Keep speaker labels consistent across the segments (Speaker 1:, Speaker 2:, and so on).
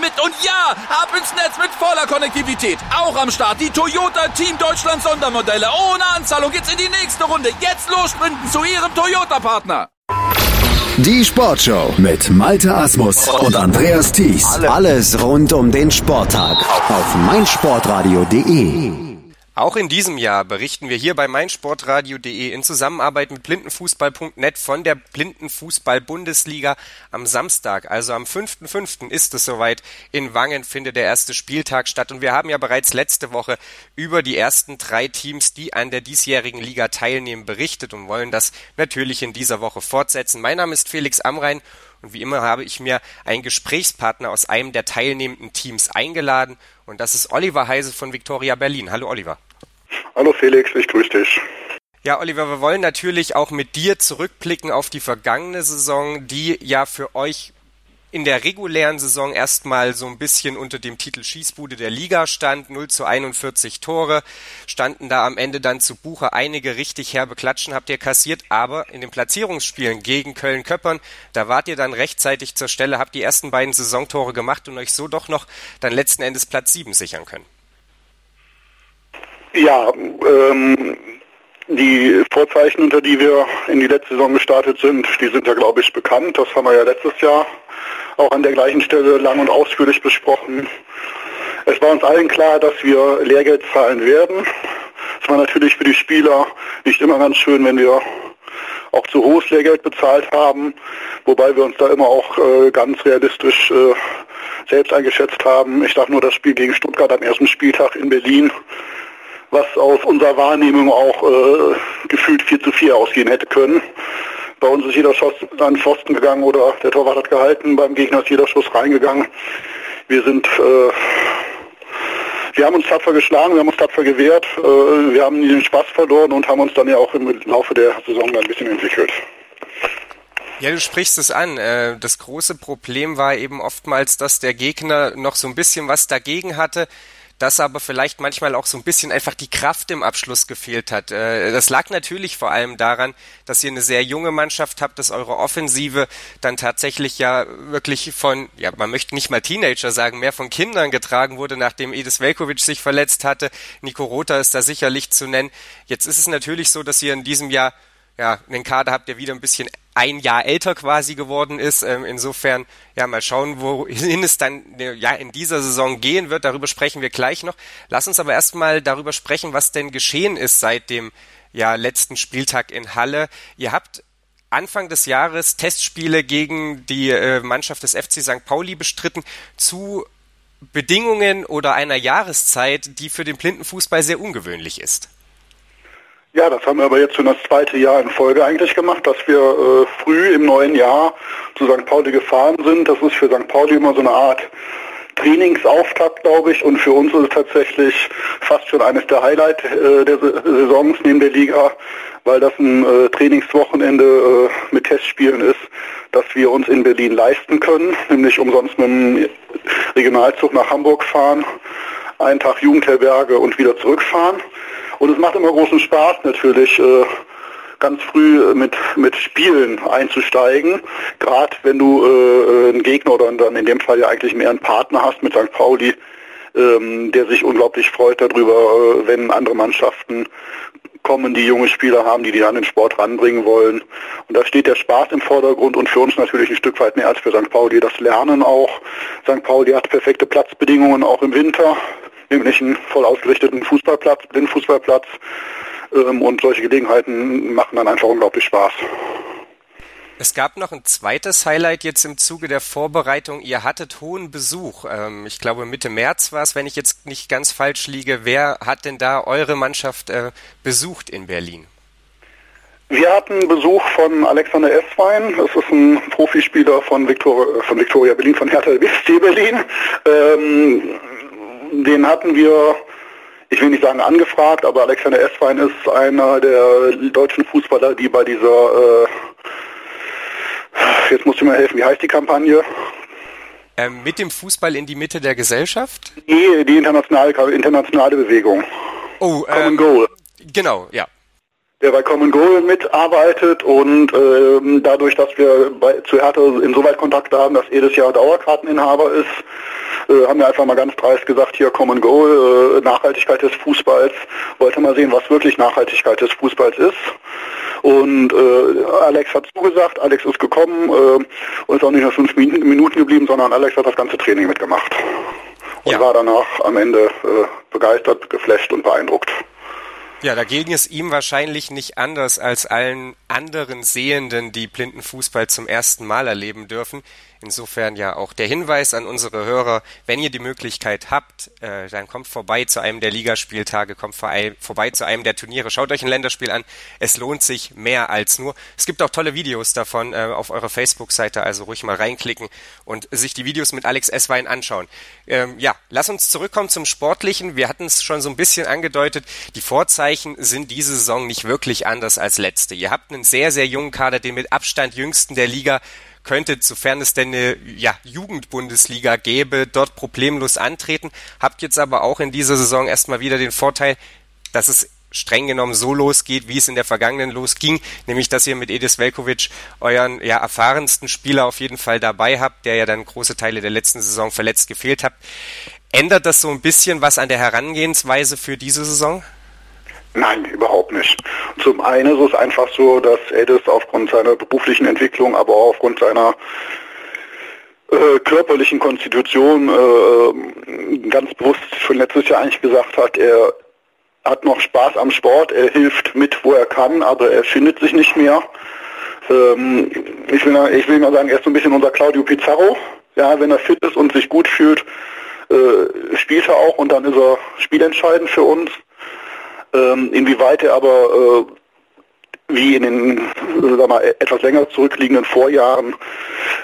Speaker 1: mit. Und ja, ab ins Netz mit voller Konnektivität. Auch am Start die Toyota Team Deutschland Sondermodelle. Ohne Anzahlung geht's in die nächste Runde. Jetzt los sprinten zu ihrem Toyota-Partner.
Speaker 2: Die Sportshow mit Malte Asmus und Andreas Thies. Alles rund um den Sporttag auf meinsportradio.de.
Speaker 3: Auch in diesem Jahr berichten wir hier bei meinsportradio.de in Zusammenarbeit mit blindenfußball.net von der Blindenfußball-Bundesliga. Am Samstag, also am 5.5. ist es soweit. In Wangen findet der erste Spieltag statt. Und wir haben ja bereits letzte Woche über die ersten drei Teams, die an der diesjährigen Liga teilnehmen, berichtet und wollen das natürlich in dieser Woche fortsetzen. Mein Name ist Felix Amrein und wie immer habe ich mir einen Gesprächspartner aus einem der teilnehmenden Teams eingeladen. Und das ist Oliver Heise von Victoria Berlin. Hallo Oliver.
Speaker 4: Hallo Felix, ich grüße dich.
Speaker 3: Ja, Oliver, wir wollen natürlich auch mit dir zurückblicken auf die vergangene Saison, die ja für euch in der regulären Saison erstmal so ein bisschen unter dem Titel Schießbude der Liga stand, 0 zu 41 Tore, standen da am Ende dann zu Buche einige richtig herbe Klatschen habt ihr kassiert, aber in den Platzierungsspielen gegen Köln-Köppern, da wart ihr dann rechtzeitig zur Stelle, habt die ersten beiden Saisontore gemacht und euch so doch noch dann letzten Endes Platz 7 sichern können.
Speaker 4: Ja, ähm, die Vorzeichen, unter die wir in die letzte Saison gestartet sind, die sind ja, glaube ich, bekannt. Das haben wir ja letztes Jahr auch an der gleichen Stelle lang und ausführlich besprochen. Es war uns allen klar, dass wir Lehrgeld zahlen werden. Es war natürlich für die Spieler nicht immer ganz schön, wenn wir auch zu hohes Lehrgeld bezahlt haben, wobei wir uns da immer auch äh, ganz realistisch äh, selbst eingeschätzt haben. Ich sage nur das Spiel gegen Stuttgart am ersten Spieltag in Berlin was aus unserer Wahrnehmung auch äh, gefühlt 4 zu 4 ausgehen hätte können. Bei uns ist jeder Schuss an Pfosten gegangen oder der Torwart hat gehalten, beim Gegner ist jeder Schuss reingegangen. Wir sind, äh, wir haben uns tapfer geschlagen, wir haben uns tapfer gewehrt, äh, wir haben den Spaß verloren und haben uns dann ja auch im Laufe der Saison ein bisschen entwickelt.
Speaker 3: Ja, du sprichst es an. Äh, das große Problem war eben oftmals, dass der Gegner noch so ein bisschen was dagegen hatte dass aber vielleicht manchmal auch so ein bisschen einfach die Kraft im Abschluss gefehlt hat. Äh, das lag natürlich vor allem daran, dass ihr eine sehr junge Mannschaft habt, dass eure Offensive dann tatsächlich ja wirklich von, ja, man möchte nicht mal Teenager sagen, mehr von Kindern getragen wurde, nachdem Edis Velkovic sich verletzt hatte. Nico Rota ist da sicherlich zu nennen. Jetzt ist es natürlich so, dass ihr in diesem Jahr ja, einen Kader habt, der wieder ein bisschen ein Jahr älter quasi geworden ist. Ähm, insofern, ja, mal schauen, wohin es dann ja in dieser Saison gehen wird. Darüber sprechen wir gleich noch. Lass uns aber erstmal darüber sprechen, was denn geschehen ist seit dem ja, letzten Spieltag in Halle. Ihr habt Anfang des Jahres Testspiele gegen die äh, Mannschaft des FC St. Pauli bestritten zu Bedingungen oder einer Jahreszeit, die für den Blindenfußball sehr ungewöhnlich ist.
Speaker 4: Ja, das haben wir aber jetzt schon das zweite Jahr in Folge eigentlich gemacht, dass wir äh, früh im neuen Jahr zu St. Pauli gefahren sind. Das ist für St. Pauli immer so eine Art Trainingsauftakt, glaube ich. Und für uns ist es tatsächlich fast schon eines der Highlights äh, der Saisons neben der Liga, weil das ein äh, Trainingswochenende äh, mit Testspielen ist, das wir uns in Berlin leisten können, nämlich umsonst mit dem Regionalzug nach Hamburg fahren, einen Tag Jugendherberge und wieder zurückfahren. Und es macht immer großen Spaß natürlich, äh, ganz früh mit, mit Spielen einzusteigen. Gerade wenn du äh, einen Gegner oder dann in dem Fall ja eigentlich mehr einen Partner hast mit St. Pauli, ähm, der sich unglaublich freut darüber, äh, wenn andere Mannschaften kommen, die junge Spieler haben, die die an den Sport ranbringen wollen. Und da steht der Spaß im Vordergrund und für uns natürlich ein Stück weit mehr als für St. Pauli das Lernen auch. St. Pauli hat perfekte Platzbedingungen auch im Winter nämlich einen voll ausgerichteten Fußballplatz, Blindfußballplatz. Ähm, und solche Gelegenheiten machen dann einfach unglaublich Spaß.
Speaker 3: Es gab noch ein zweites Highlight jetzt im Zuge der Vorbereitung. Ihr hattet hohen Besuch. Ähm, ich glaube Mitte März war es, wenn ich jetzt nicht ganz falsch liege. Wer hat denn da eure Mannschaft äh, besucht in Berlin?
Speaker 4: Wir hatten Besuch von Alexander Esswein. Das ist ein Profispieler von, Victor, von Victoria Berlin, von Hertha BSC Berlin. Ähm, den hatten wir, ich will nicht sagen angefragt, aber Alexander Esswein ist einer der deutschen Fußballer, die bei dieser, äh, jetzt muss ich mir helfen, wie heißt die Kampagne?
Speaker 3: Ähm, mit dem Fußball in die Mitte der Gesellschaft?
Speaker 4: Nee, die internationale, internationale Bewegung.
Speaker 3: Oh, Common ähm, Goal. Genau, ja
Speaker 4: der bei Common Goal mitarbeitet und ähm, dadurch, dass wir bei, zu Hertha insoweit Kontakte haben, dass jedes Jahr Dauerkarteninhaber ist, äh, haben wir einfach mal ganz dreist gesagt, hier Common Goal, äh, Nachhaltigkeit des Fußballs, wollte mal sehen, was wirklich Nachhaltigkeit des Fußballs ist. Und äh, Alex hat zugesagt, Alex ist gekommen äh, und ist auch nicht nur fünf Minuten geblieben, sondern Alex hat das ganze Training mitgemacht. Und ja. war danach am Ende äh, begeistert, geflasht und beeindruckt.
Speaker 3: Ja, da ging es ihm wahrscheinlich nicht anders als allen anderen Sehenden, die blinden Fußball zum ersten Mal erleben dürfen. Insofern ja auch der Hinweis an unsere Hörer, wenn ihr die Möglichkeit habt, äh, dann kommt vorbei zu einem der Ligaspieltage, kommt vorbei zu einem der Turniere, schaut euch ein Länderspiel an. Es lohnt sich mehr als nur. Es gibt auch tolle Videos davon äh, auf eurer Facebook-Seite, also ruhig mal reinklicken und sich die Videos mit Alex Esswein anschauen. Ähm, ja, lass uns zurückkommen zum Sportlichen. Wir hatten es schon so ein bisschen angedeutet. Die Vorzeichen sind diese Saison nicht wirklich anders als letzte. Ihr habt einen sehr, sehr jungen Kader, den mit Abstand jüngsten der Liga könnte, sofern es denn eine ja, Jugendbundesliga gäbe, dort problemlos antreten. Habt jetzt aber auch in dieser Saison erstmal wieder den Vorteil, dass es streng genommen so losgeht, wie es in der vergangenen losging, nämlich dass ihr mit Edis Velkovic euren ja, erfahrensten Spieler auf jeden Fall dabei habt, der ja dann große Teile der letzten Saison verletzt gefehlt hat. Ändert das so ein bisschen was an der Herangehensweise für diese Saison?
Speaker 4: Nein, überhaupt nicht. Zum einen ist es einfach so, dass Edis aufgrund seiner beruflichen Entwicklung, aber auch aufgrund seiner äh, körperlichen Konstitution äh, ganz bewusst schon letztes Jahr eigentlich gesagt hat, er hat noch Spaß am Sport, er hilft mit, wo er kann, aber er findet sich nicht mehr. Ähm, ich, will, ich will mal sagen, er ist so ein bisschen unser Claudio Pizarro. Ja, wenn er fit ist und sich gut fühlt, äh, spielt er auch und dann ist er spielentscheidend für uns. Ähm, inwieweit er aber äh, wie in den äh, mal, etwas länger zurückliegenden Vorjahren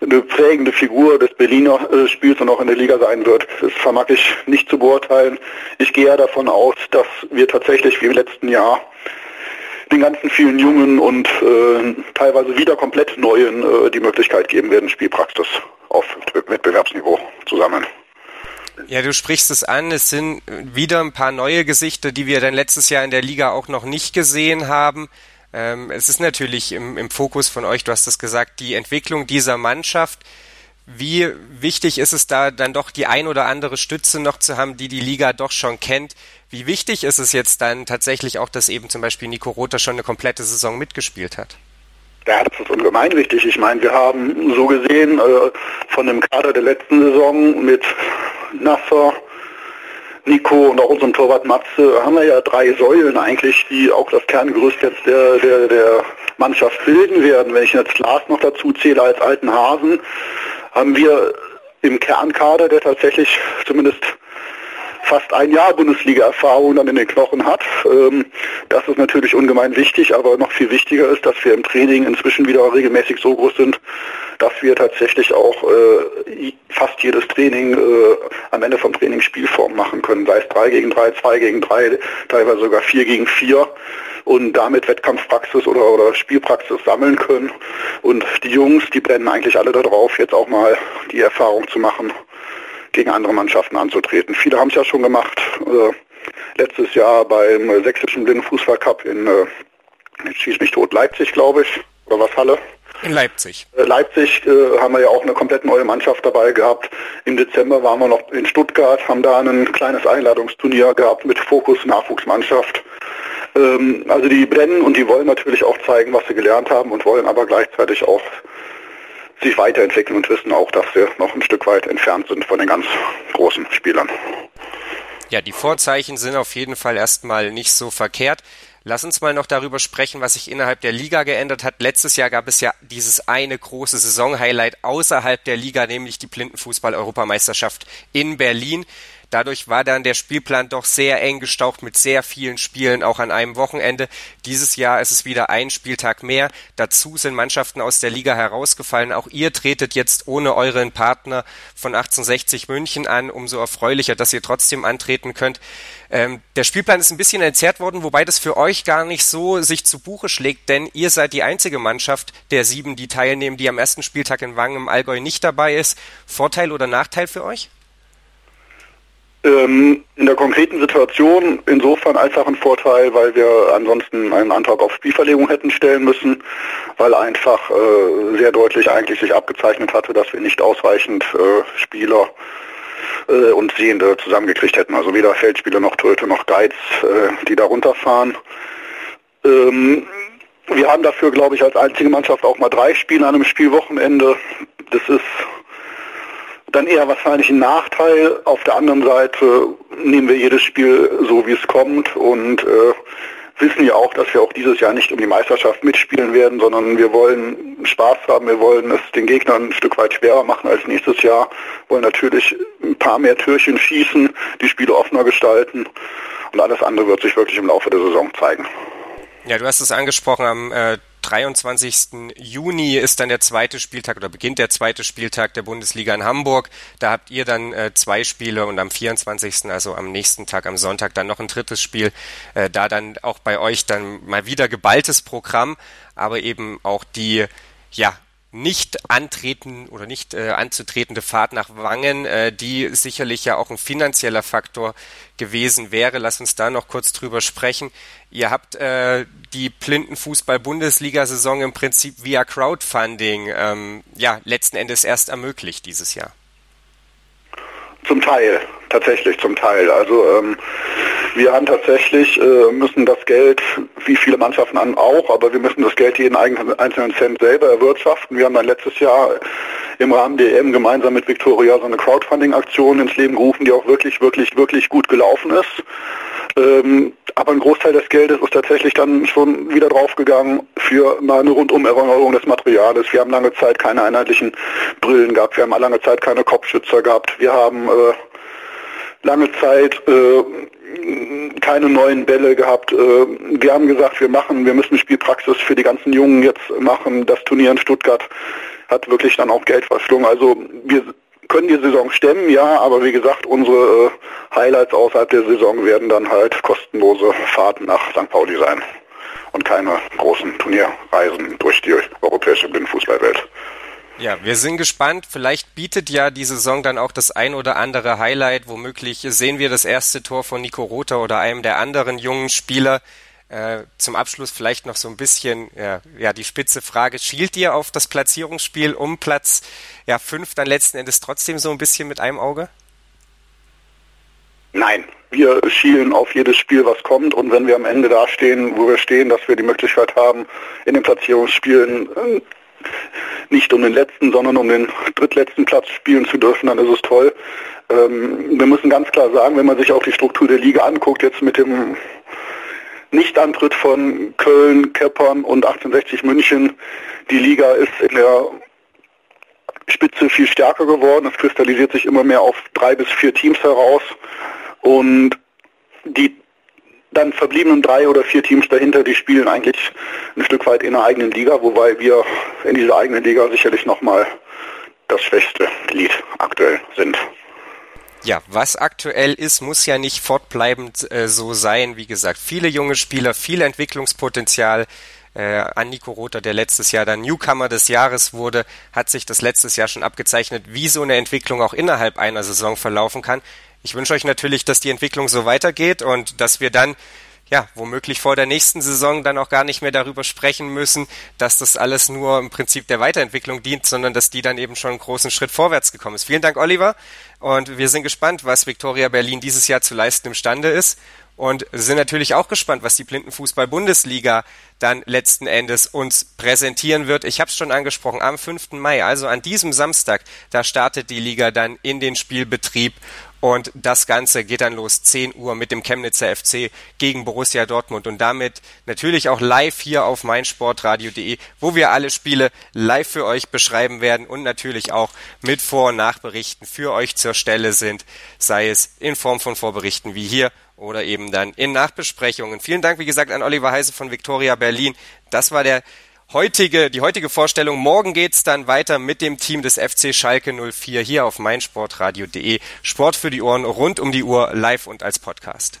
Speaker 4: eine prägende Figur des Berliner äh, Spiels und auch in der Liga sein wird. Das vermag ich nicht zu beurteilen. Ich gehe ja davon aus, dass wir tatsächlich wie im letzten Jahr den ganzen vielen Jungen und äh, teilweise wieder komplett Neuen äh, die Möglichkeit geben werden, Spielpraxis auf Wettbewerbsniveau zu sammeln.
Speaker 3: Ja, du sprichst es an. Es sind wieder ein paar neue Gesichter, die wir dann letztes Jahr in der Liga auch noch nicht gesehen haben. Ähm, es ist natürlich im, im Fokus von euch, du hast es gesagt, die Entwicklung dieser Mannschaft. Wie wichtig ist es da dann doch die ein oder andere Stütze noch zu haben, die die Liga doch schon kennt? Wie wichtig ist es jetzt dann tatsächlich auch, dass eben zum Beispiel Nico Rother schon eine komplette Saison mitgespielt hat?
Speaker 4: Ja, das ist ungemein wichtig. Ich meine, wir haben so gesehen äh, von dem Kader der letzten Saison mit Nasser, Nico und auch unserem Torwart Matze haben wir ja drei Säulen eigentlich, die auch das Kerngerüst jetzt der, der, der Mannschaft bilden werden. Wenn ich jetzt Lars noch dazu zähle als alten Hasen, haben wir im Kernkader, der tatsächlich zumindest fast ein Jahr Bundesliga-Erfahrung dann in den Knochen hat. Ähm, das ist natürlich ungemein wichtig, aber noch viel wichtiger ist, dass wir im Training inzwischen wieder regelmäßig so groß sind, dass wir tatsächlich auch äh, fast jedes Training äh, am Ende vom Training Spielform machen können, sei es 3 gegen 3, 2 gegen 3, teilweise sogar 4 gegen 4 und damit Wettkampfpraxis oder, oder Spielpraxis sammeln können. Und die Jungs, die brennen eigentlich alle darauf, jetzt auch mal die Erfahrung zu machen, gegen andere Mannschaften anzutreten. Viele haben es ja schon gemacht. Äh, letztes Jahr beim Sächsischen Blindenfußballcup in äh, Schieß mich tot Leipzig, glaube ich, oder was Halle.
Speaker 3: In Leipzig.
Speaker 4: Äh, Leipzig äh, haben wir ja auch eine komplett neue Mannschaft dabei gehabt. Im Dezember waren wir noch in Stuttgart, haben da ein kleines Einladungsturnier gehabt mit Fokus Nachwuchsmannschaft. Ähm, also die brennen und die wollen natürlich auch zeigen, was sie gelernt haben und wollen aber gleichzeitig auch sich weiterentwickeln und wissen auch, dass wir noch ein Stück weit entfernt sind von den ganz großen Spielern.
Speaker 3: Ja, die Vorzeichen sind auf jeden Fall erstmal nicht so verkehrt. Lass uns mal noch darüber sprechen, was sich innerhalb der Liga geändert hat. Letztes Jahr gab es ja dieses eine große Saisonhighlight außerhalb der Liga, nämlich die Blindenfußball-Europameisterschaft in Berlin. Dadurch war dann der Spielplan doch sehr eng gestaucht mit sehr vielen Spielen, auch an einem Wochenende. Dieses Jahr ist es wieder ein Spieltag mehr. Dazu sind Mannschaften aus der Liga herausgefallen. Auch ihr tretet jetzt ohne euren Partner von 1860 München an. Umso erfreulicher, dass ihr trotzdem antreten könnt. Ähm, der Spielplan ist ein bisschen entzerrt worden, wobei das für euch gar nicht so sich zu Buche schlägt, denn ihr seid die einzige Mannschaft der sieben, die teilnehmen, die am ersten Spieltag in Wangen im Allgäu nicht dabei ist. Vorteil oder Nachteil für euch?
Speaker 4: Ähm, in der konkreten Situation insofern einfach ein Vorteil, weil wir ansonsten einen Antrag auf Spielverlegung hätten stellen müssen, weil einfach äh, sehr deutlich eigentlich sich abgezeichnet hatte, dass wir nicht ausreichend äh, Spieler äh, und Sehende zusammengekriegt hätten. Also weder Feldspieler noch Töte noch Guides, äh, die da runterfahren. Ähm, wir haben dafür, glaube ich, als einzige Mannschaft auch mal drei Spiele an einem Spielwochenende. Das ist dann eher wahrscheinlich ein Nachteil. Auf der anderen Seite nehmen wir jedes Spiel so, wie es kommt und äh, wissen ja auch, dass wir auch dieses Jahr nicht um die Meisterschaft mitspielen werden, sondern wir wollen Spaß haben, wir wollen es den Gegnern ein Stück weit schwerer machen als nächstes Jahr, wollen natürlich ein paar mehr Türchen schießen, die Spiele offener gestalten und alles andere wird sich wirklich im Laufe der Saison zeigen.
Speaker 3: Ja, du hast es angesprochen, am äh, 23. Juni ist dann der zweite Spieltag oder beginnt der zweite Spieltag der Bundesliga in Hamburg. Da habt ihr dann äh, zwei Spiele und am 24., also am nächsten Tag, am Sonntag, dann noch ein drittes Spiel. Äh, da dann auch bei euch dann mal wieder geballtes Programm, aber eben auch die, ja, nicht antreten oder nicht äh, anzutretende Fahrt nach Wangen, äh, die sicherlich ja auch ein finanzieller Faktor gewesen wäre. Lass uns da noch kurz drüber sprechen. Ihr habt äh, die Blindenfußball-Bundesliga-Saison im Prinzip via Crowdfunding ähm, ja letzten Endes erst ermöglicht dieses Jahr.
Speaker 4: Zum Teil, tatsächlich zum Teil. Also ähm, wir haben tatsächlich, äh, müssen das Geld, wie viele Mannschaften an auch, aber wir müssen das Geld jeden einzelnen Cent selber erwirtschaften. Wir haben dann letztes Jahr im Rahmen der EM gemeinsam mit Victoria so eine Crowdfunding-Aktion ins Leben gerufen, die auch wirklich, wirklich, wirklich gut gelaufen ist. Ähm, aber ein Großteil des Geldes ist tatsächlich dann schon wieder draufgegangen für eine Rundum-Erneuerung des Materials. Wir haben lange Zeit keine einheitlichen Brillen gehabt, wir haben lange Zeit keine Kopfschützer gehabt, wir haben äh, lange Zeit äh, keine neuen Bälle gehabt. Äh, wir haben gesagt, wir machen, wir müssen Spielpraxis für die ganzen Jungen jetzt machen. Das Turnier in Stuttgart hat wirklich dann auch Geld verschlungen. Also wir können die Saison stemmen, ja, aber wie gesagt, unsere äh, Highlights außerhalb der Saison werden dann halt kostenlose Fahrten nach St. Pauli sein und keine großen Turnierreisen durch die europäische Binnenfußballwelt.
Speaker 3: Ja, wir sind gespannt. Vielleicht bietet ja die Saison dann auch das ein oder andere Highlight. Womöglich sehen wir das erste Tor von Nico Rother oder einem der anderen jungen Spieler. Äh, zum Abschluss vielleicht noch so ein bisschen ja, ja die spitze Frage. Schielt ihr auf das Platzierungsspiel um Platz ja, fünf dann letzten Endes trotzdem so ein bisschen mit einem Auge?
Speaker 4: Nein, wir schielen auf jedes Spiel, was kommt und wenn wir am Ende dastehen, wo wir stehen, dass wir die Möglichkeit haben, in den Platzierungsspielen äh, nicht um den letzten, sondern um den drittletzten Platz spielen zu dürfen, dann ist es toll. Ähm, wir müssen ganz klar sagen, wenn man sich auch die Struktur der Liga anguckt, jetzt mit dem Nichtantritt von Köln, Keppern und 1860 München. Die Liga ist in der Spitze viel stärker geworden. Es kristallisiert sich immer mehr auf drei bis vier Teams heraus. Und die dann verbliebenen drei oder vier Teams dahinter, die spielen eigentlich ein Stück weit in der eigenen Liga, wobei wir in dieser eigenen Liga sicherlich nochmal das schwächste Glied aktuell sind.
Speaker 3: Ja, was aktuell ist, muss ja nicht fortbleibend äh, so sein. Wie gesagt, viele junge Spieler, viel Entwicklungspotenzial. Äh, an Nico Rother, der letztes Jahr dann Newcomer des Jahres wurde, hat sich das letztes Jahr schon abgezeichnet, wie so eine Entwicklung auch innerhalb einer Saison verlaufen kann. Ich wünsche euch natürlich, dass die Entwicklung so weitergeht und dass wir dann ja, womöglich vor der nächsten Saison dann auch gar nicht mehr darüber sprechen müssen, dass das alles nur im Prinzip der Weiterentwicklung dient, sondern dass die dann eben schon einen großen Schritt vorwärts gekommen ist. Vielen Dank, Oliver. Und wir sind gespannt, was Viktoria Berlin dieses Jahr zu leisten imstande ist. Und sind natürlich auch gespannt, was die Blindenfußball-Bundesliga dann letzten Endes uns präsentieren wird. Ich habe es schon angesprochen, am 5. Mai, also an diesem Samstag, da startet die Liga dann in den Spielbetrieb Und das Ganze geht dann los 10 Uhr mit dem Chemnitzer FC gegen Borussia Dortmund und damit natürlich auch live hier auf meinsportradio.de, wo wir alle Spiele live für euch beschreiben werden und natürlich auch mit Vor- und Nachberichten für euch zur Stelle sind, sei es in Form von Vorberichten wie hier oder eben dann in Nachbesprechungen. Vielen Dank, wie gesagt, an Oliver Heise von Victoria Berlin. Das war der heutige, die heutige Vorstellung. Morgen geht's dann weiter mit dem Team des FC Schalke 04 hier auf meinsportradio.de. Sport für die Ohren rund um die Uhr live und als Podcast.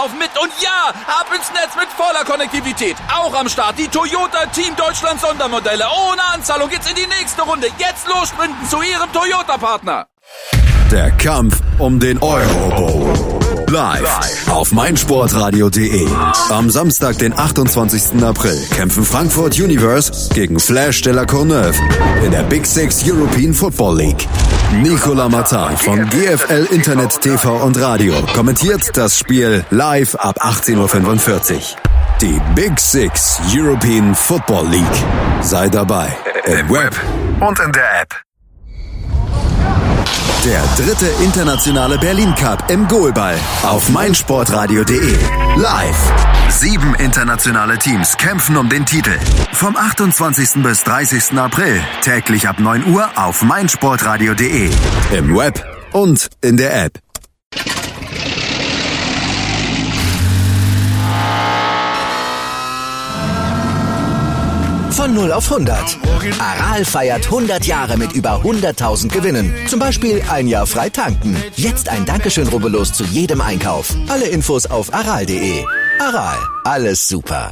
Speaker 1: laufen mit. Und ja, ab ins Netz mit voller Konnektivität. Auch am Start die Toyota Team Deutschland Sondermodelle. Ohne Anzahlung geht's in die nächste Runde. Jetzt los sprinten zu ihrem Toyota-Partner.
Speaker 2: Der Kampf um den Euro Live auf meinsportradio.de. Am Samstag, den 28. April, kämpfen Frankfurt Universe gegen Flash de la Courneuve in der Big Six European Football League. Nicola Martin von GFL Internet TV und Radio kommentiert das Spiel live ab 18.45 Uhr. Die Big Six European Football League. Sei dabei im Web und in der App. Der dritte internationale Berlin Cup im Goalball auf meinsportradio.de. Live. Sieben internationale Teams kämpfen um den Titel. Vom 28. bis 30. April täglich ab 9 Uhr auf meinsportradio.de. Im Web und in der App.
Speaker 5: Von 0 auf 100. Aral feiert 100 Jahre mit über 100.000 Gewinnen. Zum Beispiel ein Jahr frei tanken. Jetzt ein Dankeschön, rubbellos zu jedem Einkauf. Alle Infos auf aral.de. Aral, alles super.